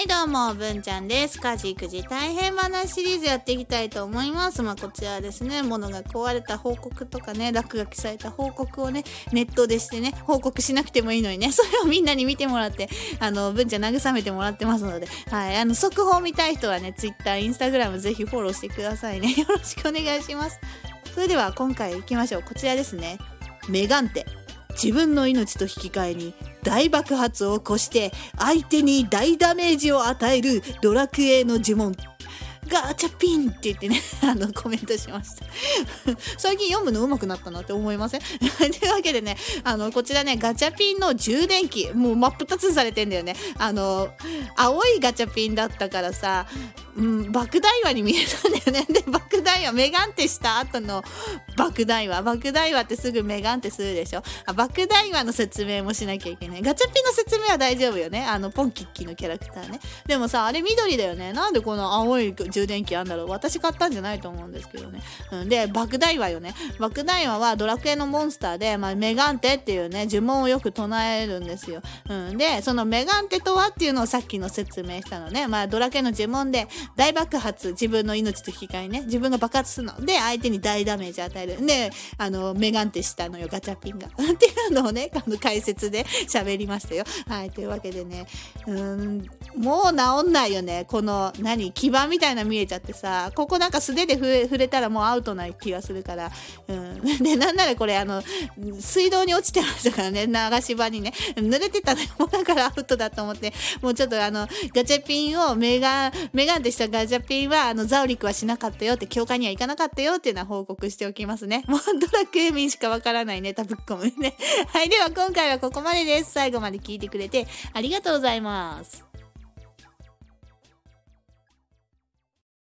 はいどうも、文ちゃんです。家事育児大変話シリーズやっていきたいと思います。まあこちらですね、物が壊れた報告とかね、落書きされた報告をね、ネットでしてね、報告しなくてもいいのにね、それをみんなに見てもらって、あの、文ちゃん慰めてもらってますので、はい、あの、速報見たい人はね、Twitter、Instagram ぜひフォローしてくださいね。よろしくお願いします。それでは今回行きましょう。こちらですね。メガンテ。自分の命と引き換えに大爆発を起こして相手に大ダメージを与えるドラクエの呪文ガチャピンって言ってね、あの、コメントしました。最近読むの上手くなったなって思いません？というわけでね、あの、こちらね、ガチャピンの充電器、もう真っ二つされてんだよね。あの、青いガチャピンだったからさ、うん、爆大話に見えたんだよね。で、爆大話、メガンテした後の爆大話。爆大話ってすぐメガンテするでしょ。あ爆大話の説明もしなきゃいけない。ガチャピンの説明は大丈夫よね。あの、ポンキッキーのキャラクターね。でもさ、あれ緑だよね。なんでこの青い充電器あんだろう。私買ったんじゃないと思うんですけどね。うん、で、爆大話よね。爆大話はドラクエのモンスターで、まあ、メガンテっていうね、呪文をよく唱えるんですよ。うん、で、そのメガンテとはっていうのをさっきの説明したのね。まあ、ドラクエの呪文で、大爆発、自分の命と引き換えね、自分が爆発するの。で、相手に大ダメージ与える。で、あの、メガンテしたのよ、ガチャピンが。っていうのをね、あの、解説で 喋りましたよ。はい、というわけでね、うーん、もう治んないよね。この、何、基盤みたいな見えちゃってさ、ここなんか素手で触れたらもうアウトな気がするから、うん。で、なんならこれ、あの、水道に落ちてましたからね、流し場にね、濡れてたね、もうだからアウトだと思って、もうちょっとあの、ガチャピンをメガ、メガンテでしたガチャピンは、あの、ザオリクはしなかったよって、教会には行かなかったよっていうのは報告しておきますね。もうドラクエ民しかわからないネタぶっ込むね。はい、では今回はここまでです。最後まで聞いてくれてありがとうございます。